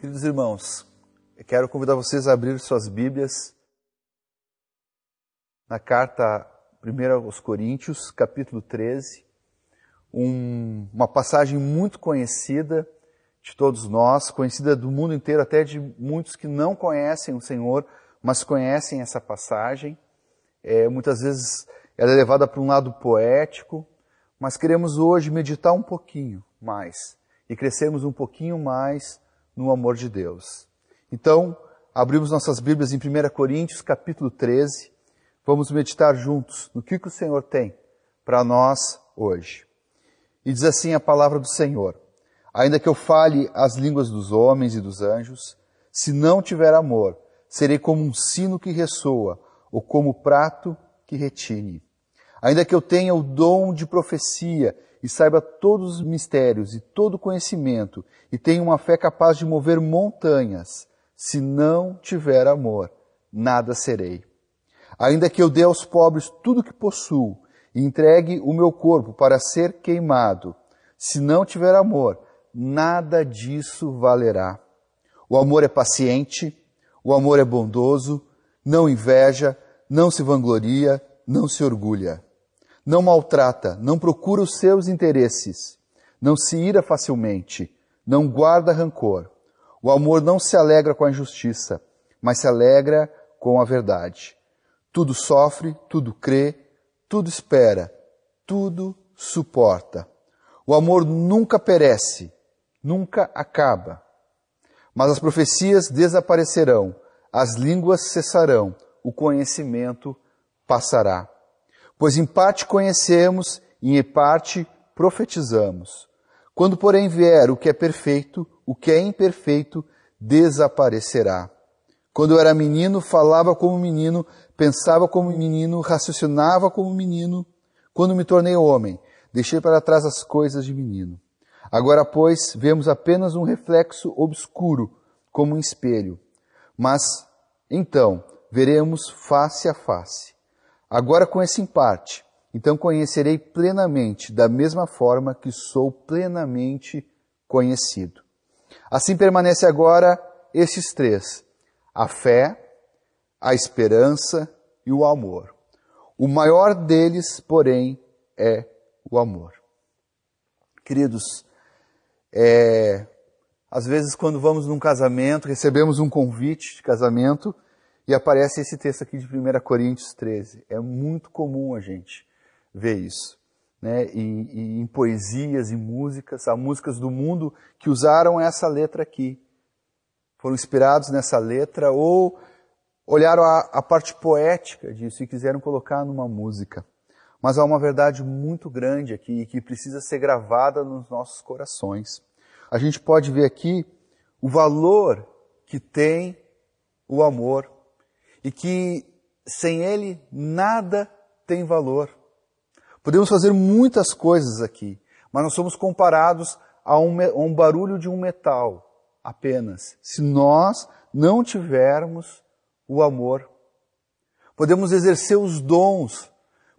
Queridos irmãos, quero convidar vocês a abrir suas Bíblias na carta 1 aos Coríntios, capítulo 13, um, uma passagem muito conhecida de todos nós, conhecida do mundo inteiro, até de muitos que não conhecem o Senhor, mas conhecem essa passagem. É, muitas vezes ela é levada para um lado poético, mas queremos hoje meditar um pouquinho mais e crescermos um pouquinho mais no amor de Deus. Então, abrimos nossas Bíblias em 1 Coríntios, capítulo 13. Vamos meditar juntos no que, que o Senhor tem para nós hoje. E diz assim a palavra do Senhor: Ainda que eu fale as línguas dos homens e dos anjos, se não tiver amor, serei como um sino que ressoa, ou como prato que retine. Ainda que eu tenha o dom de profecia e saiba todos os mistérios e todo o conhecimento, e tenha uma fé capaz de mover montanhas, se não tiver amor, nada serei. Ainda que eu dê aos pobres tudo o que possuo, e entregue o meu corpo para ser queimado, se não tiver amor, nada disso valerá. O amor é paciente, o amor é bondoso, não inveja, não se vangloria, não se orgulha não maltrata, não procura os seus interesses, não se ira facilmente, não guarda rancor. O amor não se alegra com a injustiça, mas se alegra com a verdade. Tudo sofre, tudo crê, tudo espera, tudo suporta. O amor nunca perece, nunca acaba. Mas as profecias desaparecerão, as línguas cessarão, o conhecimento passará. Pois em parte conhecemos e em parte profetizamos. Quando, porém, vier o que é perfeito, o que é imperfeito desaparecerá. Quando eu era menino, falava como menino, pensava como menino, raciocinava como menino. Quando me tornei homem, deixei para trás as coisas de menino. Agora, pois, vemos apenas um reflexo obscuro, como um espelho. Mas, então, veremos face a face. Agora conheço em parte, então conhecerei plenamente, da mesma forma que sou plenamente conhecido. Assim permanece agora estes três: a fé, a esperança e o amor. O maior deles, porém, é o amor. Queridos, é, às vezes quando vamos num casamento, recebemos um convite de casamento, e aparece esse texto aqui de 1 Coríntios 13. É muito comum a gente ver isso. Né? E, e em poesias e músicas, há músicas do mundo que usaram essa letra aqui. Foram inspirados nessa letra ou olharam a, a parte poética disso e quiseram colocar numa música. Mas há uma verdade muito grande aqui que precisa ser gravada nos nossos corações. A gente pode ver aqui o valor que tem o amor e que sem ele nada tem valor. Podemos fazer muitas coisas aqui, mas nós somos comparados a um, a um barulho de um metal apenas, se nós não tivermos o amor. Podemos exercer os dons,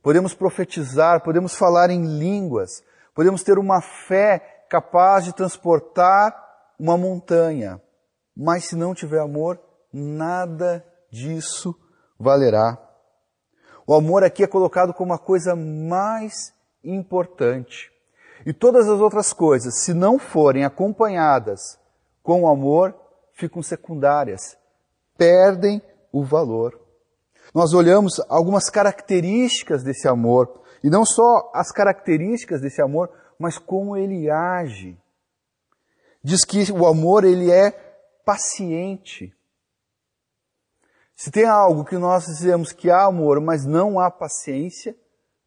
podemos profetizar, podemos falar em línguas, podemos ter uma fé capaz de transportar uma montanha, mas se não tiver amor, nada disso valerá. O amor aqui é colocado como a coisa mais importante. E todas as outras coisas, se não forem acompanhadas com o amor, ficam secundárias, perdem o valor. Nós olhamos algumas características desse amor, e não só as características desse amor, mas como ele age. Diz que o amor ele é paciente. Se tem algo que nós dizemos que há amor, mas não há paciência,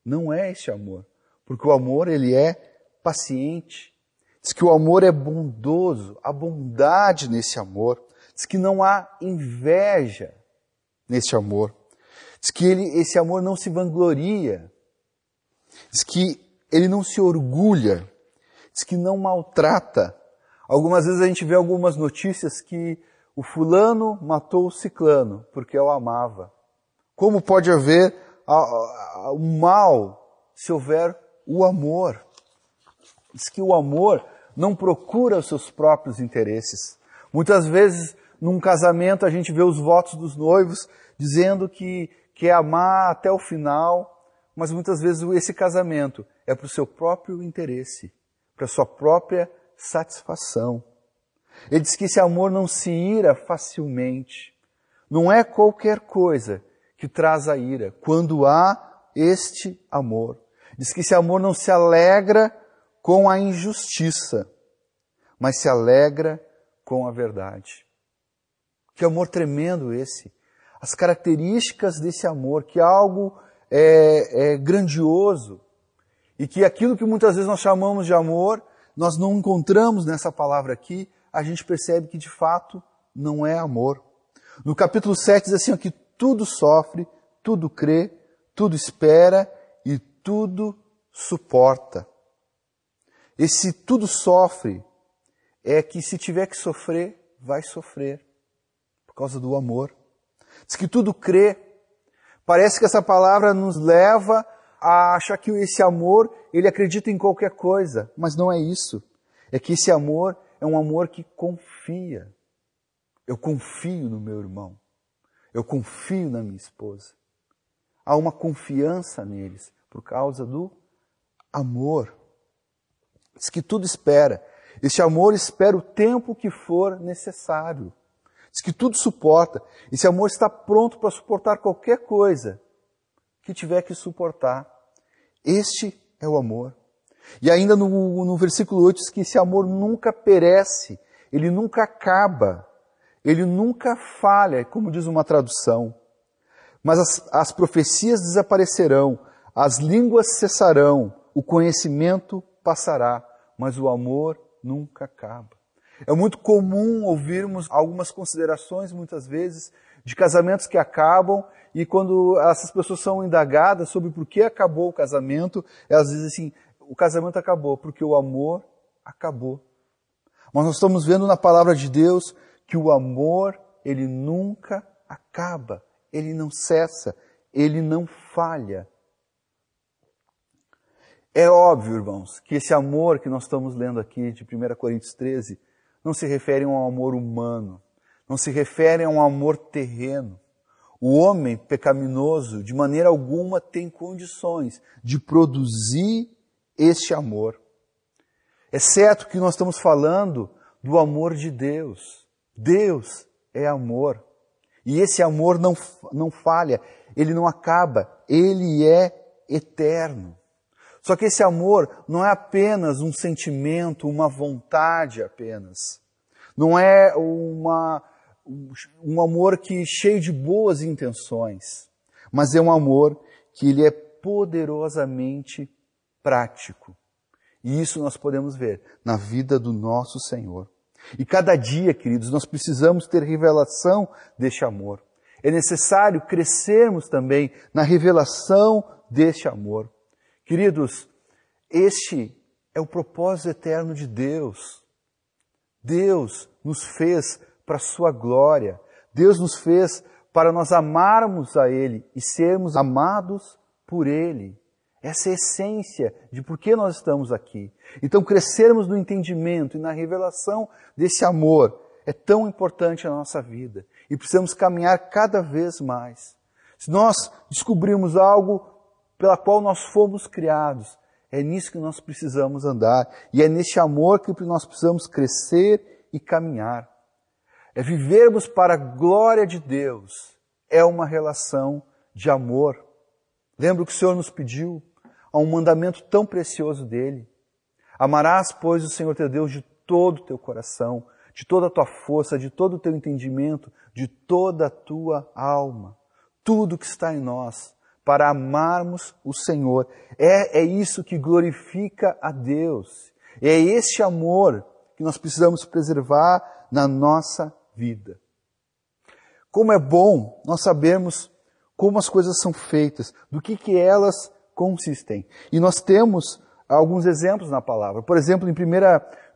não é esse amor. Porque o amor, ele é paciente. Diz que o amor é bondoso, há bondade nesse amor. Diz que não há inveja nesse amor. Diz que ele, esse amor não se vangloria. Diz que ele não se orgulha. Diz que não maltrata. Algumas vezes a gente vê algumas notícias que o fulano matou o ciclano porque o amava. Como pode haver o mal se houver o amor? Diz que o amor não procura os seus próprios interesses, Muitas vezes, num casamento, a gente vê os votos dos noivos dizendo que quer amar até o final, mas muitas vezes esse casamento é para o seu próprio interesse, para a sua própria satisfação. Ele diz que esse amor não se ira facilmente. Não é qualquer coisa que traz a ira, quando há este amor. Diz que esse amor não se alegra com a injustiça, mas se alegra com a verdade. Que amor tremendo esse! As características desse amor, que algo é, é grandioso, e que aquilo que muitas vezes nós chamamos de amor, nós não encontramos nessa palavra aqui, a gente percebe que de fato não é amor. No capítulo 7 diz assim, ó, que tudo sofre, tudo crê, tudo espera e tudo suporta. Esse tudo sofre é que se tiver que sofrer, vai sofrer por causa do amor. Diz que tudo crê. Parece que essa palavra nos leva a achar que esse amor, ele acredita em qualquer coisa, mas não é isso. É que esse amor é um amor que confia. Eu confio no meu irmão. Eu confio na minha esposa. Há uma confiança neles por causa do amor. Diz que tudo espera. Este amor espera o tempo que for necessário. Diz que tudo suporta. Esse amor está pronto para suportar qualquer coisa que tiver que suportar. Este é o amor. E ainda no, no versículo 8 diz que esse amor nunca perece, ele nunca acaba, ele nunca falha, como diz uma tradução. Mas as, as profecias desaparecerão, as línguas cessarão, o conhecimento passará, mas o amor nunca acaba. É muito comum ouvirmos algumas considerações, muitas vezes, de casamentos que acabam e quando essas pessoas são indagadas sobre por que acabou o casamento, elas dizem assim: o casamento acabou porque o amor acabou. Mas nós estamos vendo na palavra de Deus que o amor, ele nunca acaba, ele não cessa, ele não falha. É óbvio, irmãos, que esse amor que nós estamos lendo aqui de 1 Coríntios 13 não se refere a um amor humano, não se refere a um amor terreno. O homem pecaminoso, de maneira alguma, tem condições de produzir este amor. É certo que nós estamos falando do amor de Deus. Deus é amor. E esse amor não, não falha, ele não acaba, ele é eterno. Só que esse amor não é apenas um sentimento, uma vontade apenas. Não é uma, um amor que cheio de boas intenções, mas é um amor que ele é poderosamente prático. E isso nós podemos ver na vida do nosso Senhor. E cada dia, queridos, nós precisamos ter revelação deste amor. É necessário crescermos também na revelação deste amor. Queridos, este é o propósito eterno de Deus. Deus nos fez para a sua glória. Deus nos fez para nós amarmos a Ele e sermos amados por Ele. Essa é a essência de por que nós estamos aqui. Então, crescermos no entendimento e na revelação desse amor é tão importante na nossa vida e precisamos caminhar cada vez mais. Se nós descobrirmos algo pela qual nós fomos criados, é nisso que nós precisamos andar e é nesse amor que nós precisamos crescer e caminhar é vivermos para a glória de Deus, é uma relação de amor. Lembra que o Senhor nos pediu a um mandamento tão precioso dele? Amarás, pois, o Senhor teu Deus de todo o teu coração, de toda a tua força, de todo o teu entendimento, de toda a tua alma, tudo que está em nós, para amarmos o Senhor. É, é isso que glorifica a Deus. É este amor que nós precisamos preservar na nossa vida. Como é bom nós sabermos como as coisas são feitas, do que, que elas consistem. E nós temos alguns exemplos na palavra. Por exemplo, em 1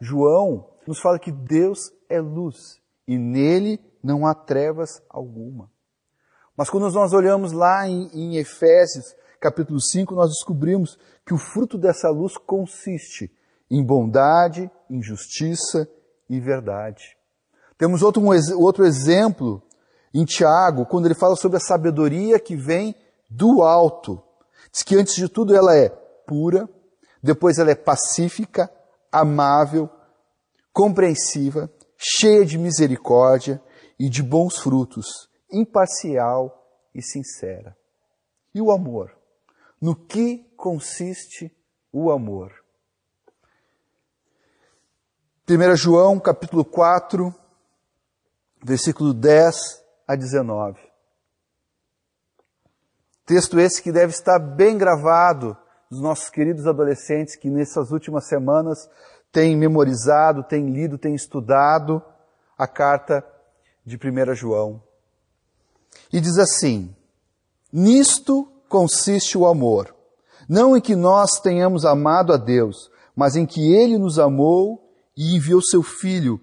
João, nos fala que Deus é luz e nele não há trevas alguma. Mas quando nós olhamos lá em, em Efésios, capítulo 5, nós descobrimos que o fruto dessa luz consiste em bondade, em justiça e verdade. Temos outro, um, outro exemplo em Tiago, quando ele fala sobre a sabedoria que vem do alto. Diz que antes de tudo ela é pura, depois ela é pacífica, amável, compreensiva, cheia de misericórdia e de bons frutos, imparcial e sincera. E o amor? No que consiste o amor? 1 João capítulo 4, versículo 10 a 19. Texto esse que deve estar bem gravado dos nossos queridos adolescentes que nessas últimas semanas têm memorizado, têm lido, têm estudado a carta de 1 João. E diz assim: Nisto consiste o amor, não em que nós tenhamos amado a Deus, mas em que Ele nos amou e enviou seu Filho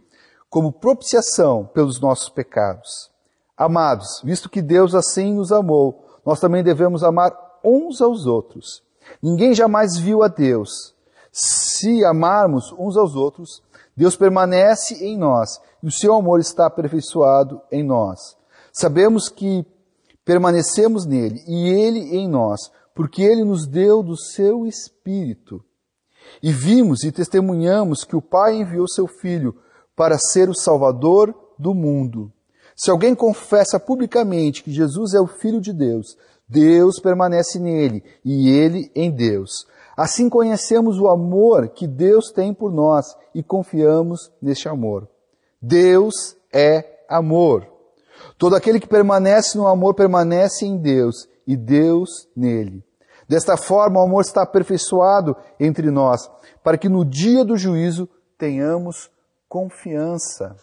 como propiciação pelos nossos pecados. Amados, visto que Deus assim nos amou, nós também devemos amar uns aos outros. Ninguém jamais viu a Deus. Se amarmos uns aos outros, Deus permanece em nós e o seu amor está aperfeiçoado em nós. Sabemos que permanecemos nele e ele em nós, porque ele nos deu do seu Espírito. E vimos e testemunhamos que o Pai enviou seu Filho para ser o Salvador do mundo. Se alguém confessa publicamente que Jesus é o Filho de Deus, Deus permanece nele e ele em Deus. Assim conhecemos o amor que Deus tem por nós e confiamos neste amor. Deus é amor. Todo aquele que permanece no amor permanece em Deus e Deus nele. Desta forma, o amor está aperfeiçoado entre nós, para que no dia do juízo tenhamos confiança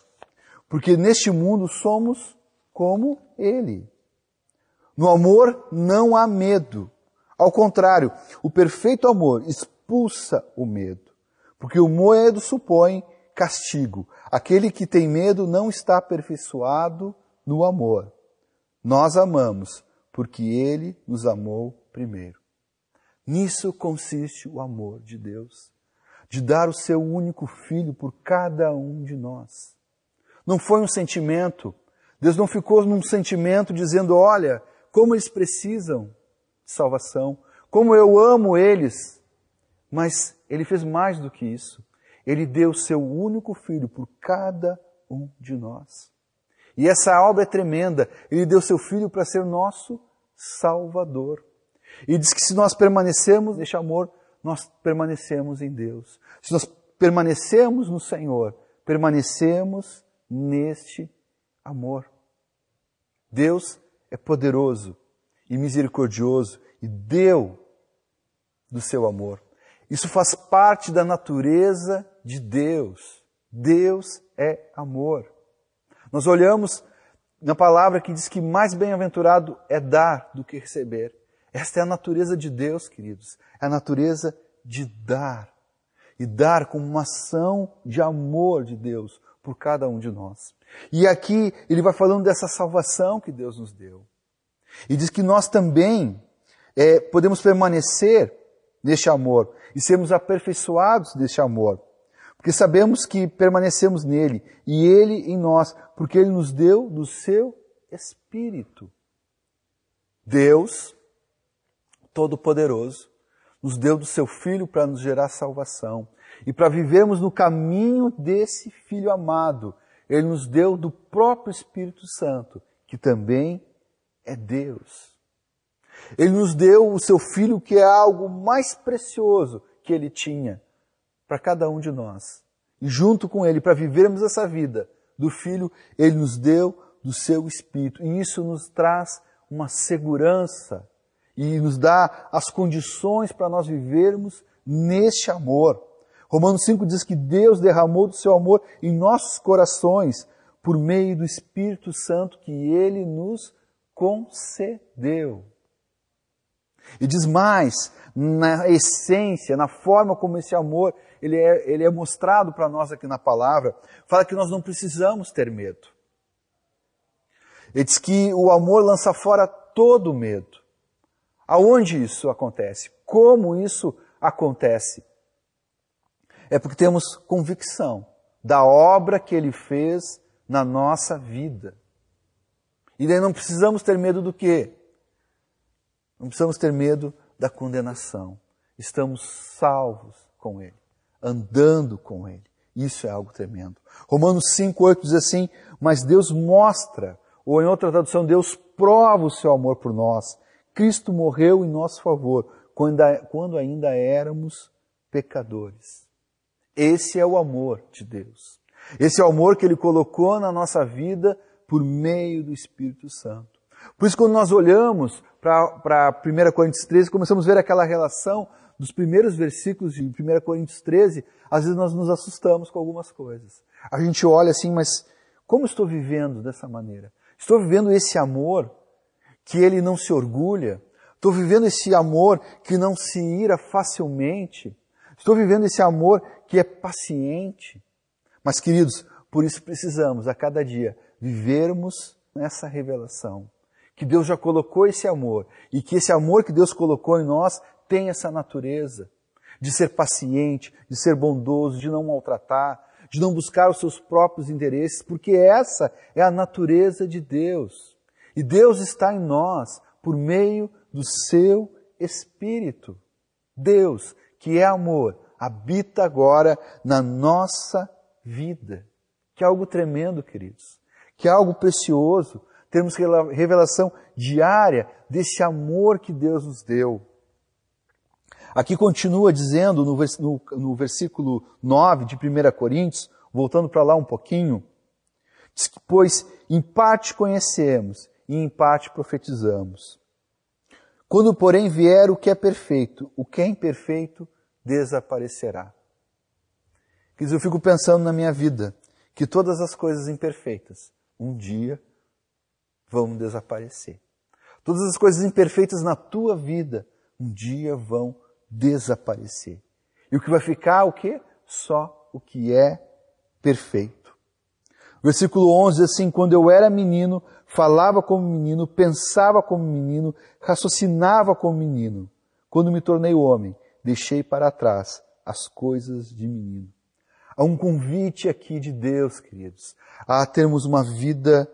porque neste mundo somos como Ele. No amor não há medo. Ao contrário, o perfeito amor expulsa o medo. Porque o medo supõe castigo. Aquele que tem medo não está aperfeiçoado no amor. Nós amamos porque Ele nos amou primeiro. Nisso consiste o amor de Deus, de dar o seu único filho por cada um de nós. Não foi um sentimento. Deus não ficou num sentimento dizendo, olha, como eles precisam de salvação, como eu amo eles. Mas ele fez mais do que isso. Ele deu seu único filho por cada um de nós. E essa obra é tremenda. Ele deu seu filho para ser nosso Salvador. E diz que se nós permanecemos neste amor, nós permanecemos em Deus. Se nós permanecemos no Senhor, permanecemos neste amor. Deus é poderoso e misericordioso e deu do seu amor. Isso faz parte da natureza de Deus. Deus é amor. Nós olhamos na palavra que diz que mais bem-aventurado é dar do que receber. Esta é a natureza de Deus, queridos. É a natureza de dar. E dar como uma ação de amor de Deus, por cada um de nós. E aqui ele vai falando dessa salvação que Deus nos deu. E diz que nós também é, podemos permanecer neste amor e sermos aperfeiçoados deste amor. Porque sabemos que permanecemos nele e ele em nós, porque ele nos deu do seu Espírito. Deus, Todo-Poderoso, nos deu do seu Filho para nos gerar salvação e para vivermos no caminho desse Filho amado. Ele nos deu do próprio Espírito Santo, que também é Deus. Ele nos deu o seu Filho, que é algo mais precioso que ele tinha para cada um de nós. E junto com ele, para vivermos essa vida do Filho, ele nos deu do seu Espírito. E isso nos traz uma segurança e nos dá as condições para nós vivermos neste amor. Romanos 5 diz que Deus derramou do seu amor em nossos corações por meio do Espírito Santo que ele nos concedeu. E diz mais, na essência, na forma como esse amor ele é, ele é mostrado para nós aqui na palavra, fala que nós não precisamos ter medo. Ele diz que o amor lança fora todo medo. Aonde isso acontece? Como isso acontece? é porque temos convicção da obra que ele fez na nossa vida. E daí não precisamos ter medo do quê? Não precisamos ter medo da condenação. Estamos salvos com Ele, andando com Ele. Isso é algo tremendo. Romanos 5,8 diz assim: Mas Deus mostra, ou em outra tradução, Deus prova o seu amor por nós. Cristo morreu em nosso favor, quando ainda éramos pecadores. Esse é o amor de Deus. Esse é o amor que Ele colocou na nossa vida por meio do Espírito Santo. Por isso, quando nós olhamos para 1 Coríntios 13, começamos a ver aquela relação dos primeiros versículos de 1 Coríntios 13, às vezes nós nos assustamos com algumas coisas. A gente olha assim, mas como estou vivendo dessa maneira? Estou vivendo esse amor que ele não se orgulha? Estou vivendo esse amor que não se ira facilmente? Estou vivendo esse amor que é paciente? Mas, queridos, por isso precisamos a cada dia vivermos nessa revelação. Que Deus já colocou esse amor e que esse amor que Deus colocou em nós tem essa natureza de ser paciente, de ser bondoso, de não maltratar, de não buscar os seus próprios interesses, porque essa é a natureza de Deus. E Deus está em nós por meio do seu Espírito. Deus, que é amor, habita agora na nossa vida. Que algo tremendo, queridos. Que algo precioso. Temos revelação diária desse amor que Deus nos deu. Aqui continua dizendo no, no, no versículo 9 de 1 Coríntios, voltando para lá um pouquinho, diz que, pois, em parte conhecemos e em parte profetizamos. Quando, porém, vier o que é perfeito, o que é imperfeito desaparecerá. Quer dizer, eu fico pensando na minha vida que todas as coisas imperfeitas um dia vão desaparecer. Todas as coisas imperfeitas na tua vida um dia vão desaparecer. E o que vai ficar, o que? Só o que é perfeito. Versículo 11, assim, quando eu era menino, falava como menino, pensava como menino, raciocinava como menino. Quando me tornei homem, deixei para trás as coisas de menino. Há um convite aqui de Deus, queridos, a termos uma vida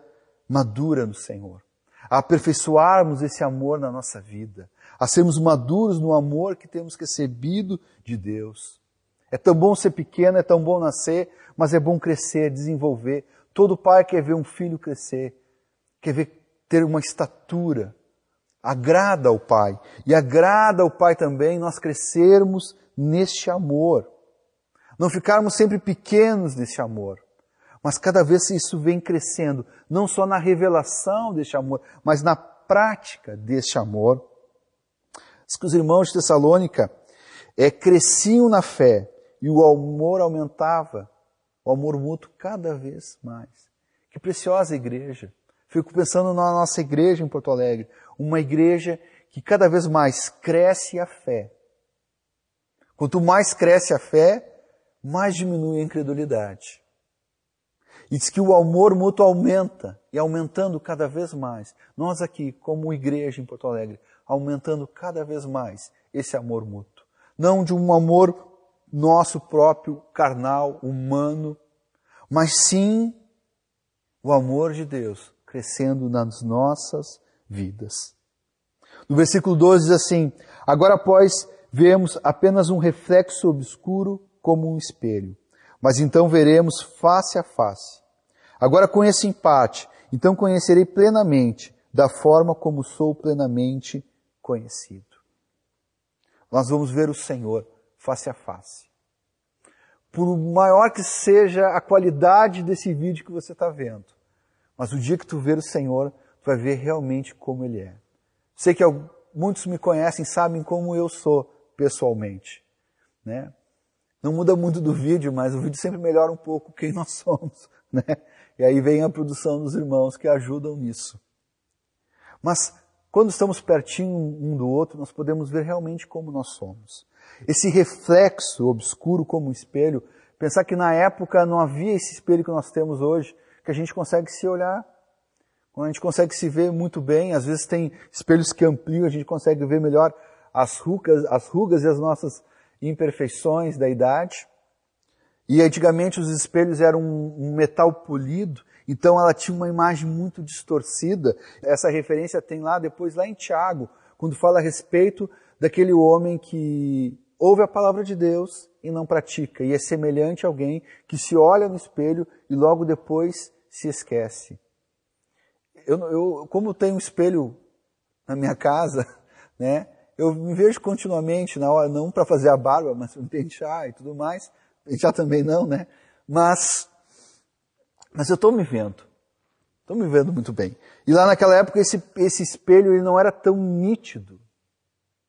madura no Senhor, a aperfeiçoarmos esse amor na nossa vida, a sermos maduros no amor que temos recebido de Deus. É tão bom ser pequeno, é tão bom nascer, mas é bom crescer, desenvolver. Todo pai quer ver um filho crescer, quer ver ter uma estatura. Agrada ao pai. E agrada ao pai também nós crescermos neste amor. Não ficarmos sempre pequenos nesse amor. Mas cada vez isso vem crescendo, não só na revelação deste amor, mas na prática deste amor. Diz que os irmãos de Tessalônica é, cresciam na fé e o amor aumentava, o amor mútuo cada vez mais. Que preciosa igreja. Fico pensando na nossa igreja em Porto Alegre, uma igreja que cada vez mais cresce a fé. Quanto mais cresce a fé, mais diminui a incredulidade. E diz que o amor mútuo aumenta, e aumentando cada vez mais. Nós aqui, como igreja em Porto Alegre, aumentando cada vez mais esse amor mútuo. Não de um amor nosso próprio, carnal, humano, mas sim o amor de Deus crescendo nas nossas vidas. No versículo 12 diz assim: Agora, pois, vemos apenas um reflexo obscuro como um espelho, mas então veremos face a face. Agora conheço em parte, então conhecerei plenamente, da forma como sou plenamente conhecido. Nós vamos ver o Senhor face a face. Por maior que seja a qualidade desse vídeo que você está vendo, mas o dia que tu ver o Senhor, tu vai ver realmente como Ele é. Sei que muitos me conhecem, sabem como eu sou pessoalmente, né? Não muda muito do vídeo, mas o vídeo sempre melhora um pouco quem nós somos, né? E aí vem a produção dos irmãos que ajudam nisso. Mas quando estamos pertinho um do outro, nós podemos ver realmente como nós somos. Esse reflexo obscuro como um espelho, pensar que na época não havia esse espelho que nós temos hoje, que a gente consegue se olhar, a gente consegue se ver muito bem, às vezes tem espelhos que ampliam, a gente consegue ver melhor as rugas, as rugas e as nossas imperfeições da idade. E antigamente os espelhos eram um metal polido, Então ela tinha uma imagem muito distorcida. Essa referência tem lá depois lá em Tiago, quando fala a respeito daquele homem que ouve a palavra de Deus e não pratica, e é semelhante a alguém que se olha no espelho e logo depois se esquece. Eu, eu como tenho um espelho na minha casa, né? Eu me vejo continuamente na hora, não para fazer a barba, mas para pentear e tudo mais. Pentear também não, né? Mas, mas eu estou me vendo. Estou me vendo muito bem. E lá naquela época esse, esse espelho ele não era tão nítido.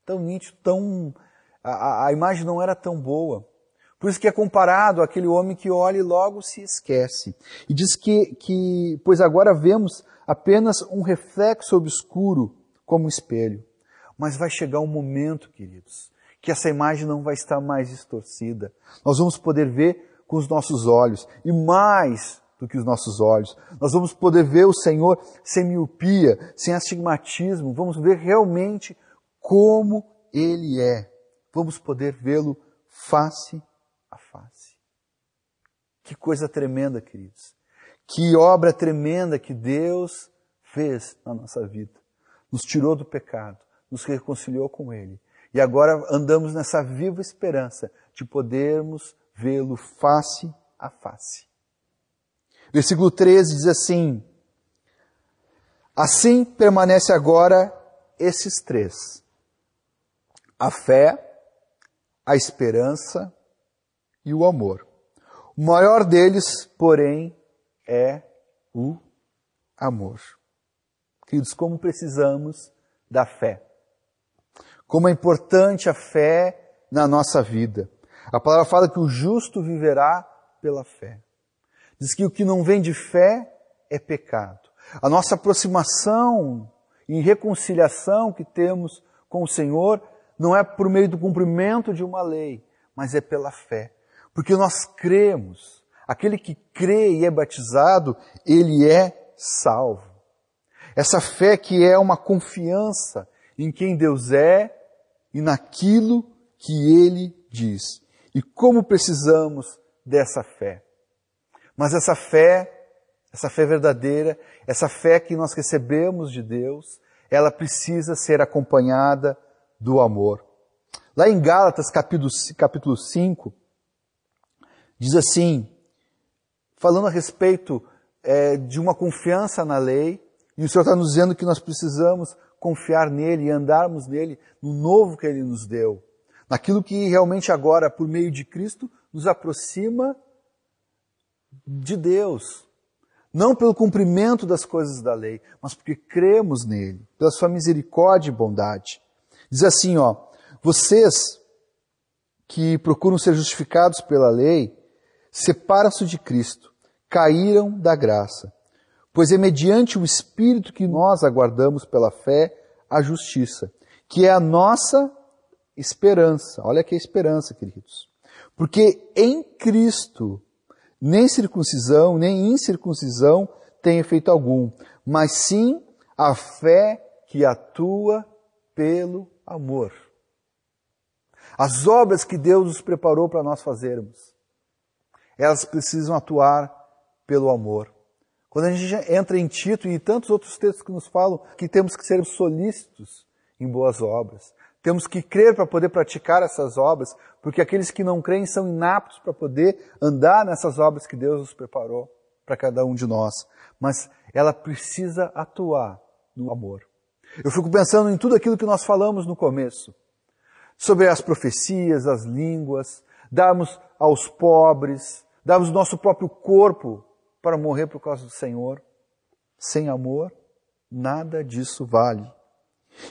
Tão nítido, tão... A, a imagem não era tão boa. Por isso que é comparado àquele homem que olha e logo se esquece. E diz que, que pois agora vemos apenas um reflexo obscuro como um espelho. Mas vai chegar um momento, queridos, que essa imagem não vai estar mais distorcida. Nós vamos poder ver com os nossos olhos e mais do que os nossos olhos. Nós vamos poder ver o Senhor sem miopia, sem astigmatismo. Vamos ver realmente como Ele é. Vamos poder vê-lo face a face. Que coisa tremenda, queridos. Que obra tremenda que Deus fez na nossa vida. Nos tirou do pecado, nos reconciliou com Ele. E agora andamos nessa viva esperança de podermos vê-lo face a face. Versículo 13 diz assim: Assim permanece agora esses três: a fé, a esperança e o amor. O maior deles, porém, é o amor. Queridos, como precisamos da fé. Como é importante a fé na nossa vida. A palavra fala que o justo viverá pela fé. Diz que o que não vem de fé é pecado. A nossa aproximação em reconciliação que temos com o Senhor não é por meio do cumprimento de uma lei, mas é pela fé. Porque nós cremos. Aquele que crê e é batizado, ele é salvo. Essa fé que é uma confiança em quem Deus é e naquilo que ele diz. E como precisamos dessa fé. Mas essa fé, essa fé verdadeira, essa fé que nós recebemos de Deus, ela precisa ser acompanhada do amor. Lá em Gálatas capítulo, capítulo 5, diz assim, falando a respeito é, de uma confiança na lei, e o Senhor está nos dizendo que nós precisamos confiar nele e andarmos nele, no novo que ele nos deu, naquilo que realmente agora, por meio de Cristo, nos aproxima de Deus. Não pelo cumprimento das coisas da lei, mas porque cremos nele, pela sua misericórdia e bondade. Diz assim, ó, vocês que procuram ser justificados pela lei, separam-se de Cristo, caíram da graça. Pois é mediante o Espírito que nós aguardamos pela fé a justiça, que é a nossa esperança. Olha que esperança, queridos. Porque em Cristo nem circuncisão, nem incircuncisão tem efeito algum, mas sim a fé que atua pelo amor. As obras que Deus nos preparou para nós fazermos, elas precisam atuar pelo amor. Quando a gente entra em Tito e tantos outros textos que nos falam que temos que ser solícitos em boas obras, temos que crer para poder praticar essas obras, porque aqueles que não creem são inaptos para poder andar nessas obras que Deus nos preparou para cada um de nós. Mas ela precisa atuar no amor. Eu fico pensando em tudo aquilo que nós falamos no começo, sobre as profecias, as línguas, darmos aos pobres, darmos o nosso próprio corpo para morrer por causa do Senhor. Sem amor, nada disso vale.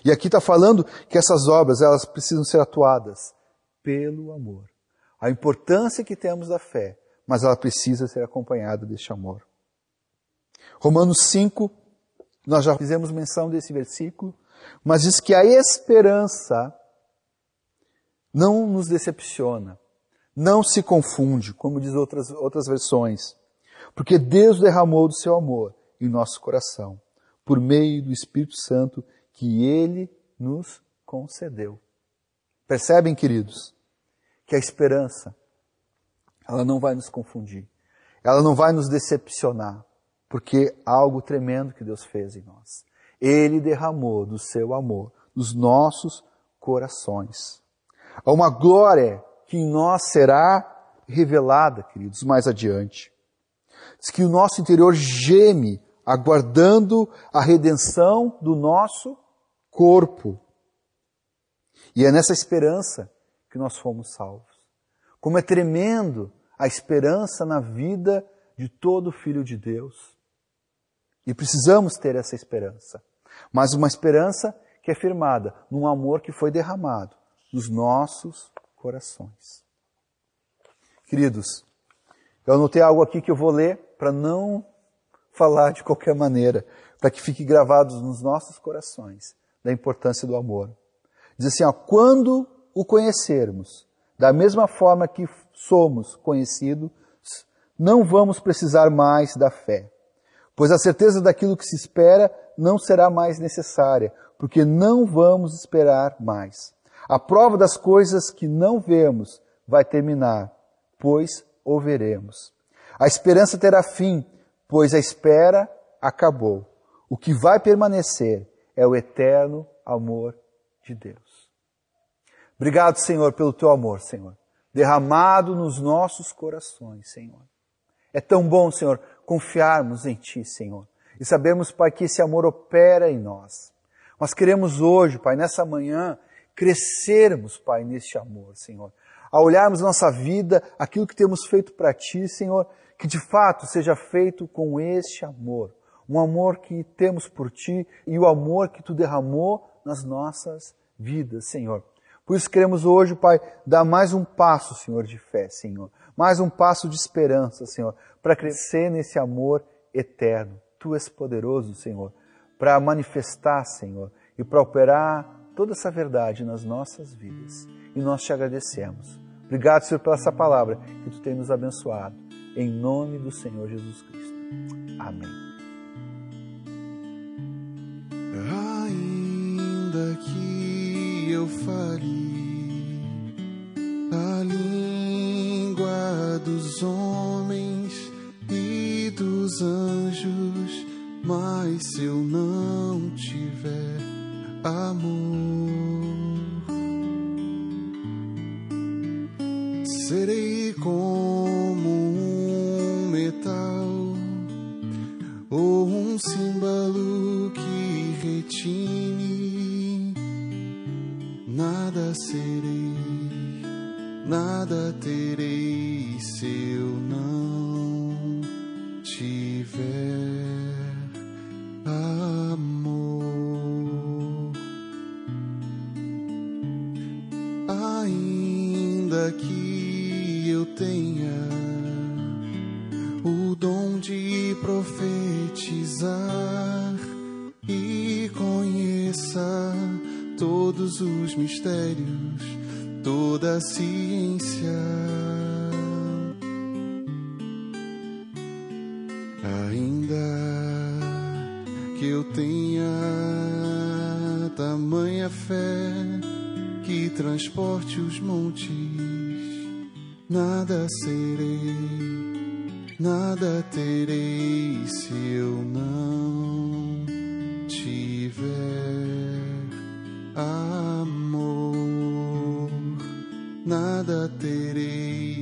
E aqui está falando que essas obras elas precisam ser atuadas pelo amor. A importância que temos da fé, mas ela precisa ser acompanhada deste amor. Romanos 5, nós já fizemos menção desse versículo, mas diz que a esperança não nos decepciona, não se confunde, como diz outras, outras versões, porque Deus derramou do seu amor em nosso coração, por meio do Espírito Santo que Ele nos concedeu. Percebem, queridos, que a esperança, ela não vai nos confundir, ela não vai nos decepcionar, porque algo tremendo que Deus fez em nós. Ele derramou do seu amor nos nossos corações. Há uma glória que em nós será revelada, queridos, mais adiante. Diz que o nosso interior geme, aguardando a redenção do nosso corpo. E é nessa esperança que nós fomos salvos. Como é tremendo a esperança na vida de todo filho de Deus. E precisamos ter essa esperança. Mas uma esperança que é firmada num amor que foi derramado nos nossos corações. Queridos, eu anotei algo aqui que eu vou ler para não falar de qualquer maneira, para que fique gravado nos nossos corações da importância do amor. Diz assim, ó, quando o conhecermos, da mesma forma que somos conhecidos, não vamos precisar mais da fé, pois a certeza daquilo que se espera não será mais necessária, porque não vamos esperar mais. A prova das coisas que não vemos vai terminar, pois o veremos. A esperança terá fim, pois a espera acabou. O que vai permanecer é o eterno amor de Deus. Obrigado, Senhor, pelo teu amor, Senhor, derramado nos nossos corações, Senhor. É tão bom, Senhor, confiarmos em Ti, Senhor, e sabemos, Pai, que esse amor opera em nós. Nós queremos hoje, Pai, nessa manhã, crescermos, Pai, neste amor, Senhor. A olharmos nossa vida, aquilo que temos feito para Ti, Senhor, que de fato seja feito com este amor. Um amor que temos por Ti e o amor que Tu derramou nas nossas vidas, Senhor. Por isso queremos hoje, Pai, dar mais um passo, Senhor, de fé, Senhor. Mais um passo de esperança, Senhor, para crescer nesse amor eterno. Tu és poderoso, Senhor, para manifestar, Senhor, e para operar toda essa verdade nas nossas vidas. E nós te agradecemos. Obrigado, Senhor, pela essa palavra que tu tem nos abençoado. Em nome do Senhor Jesus Cristo. Amém. Ainda que eu fale a língua todos os mistérios, toda a ciência. Ainda que eu tenha tamanha fé que transporte os montes, nada serei, nada terei se eu não tiver amor, nada terei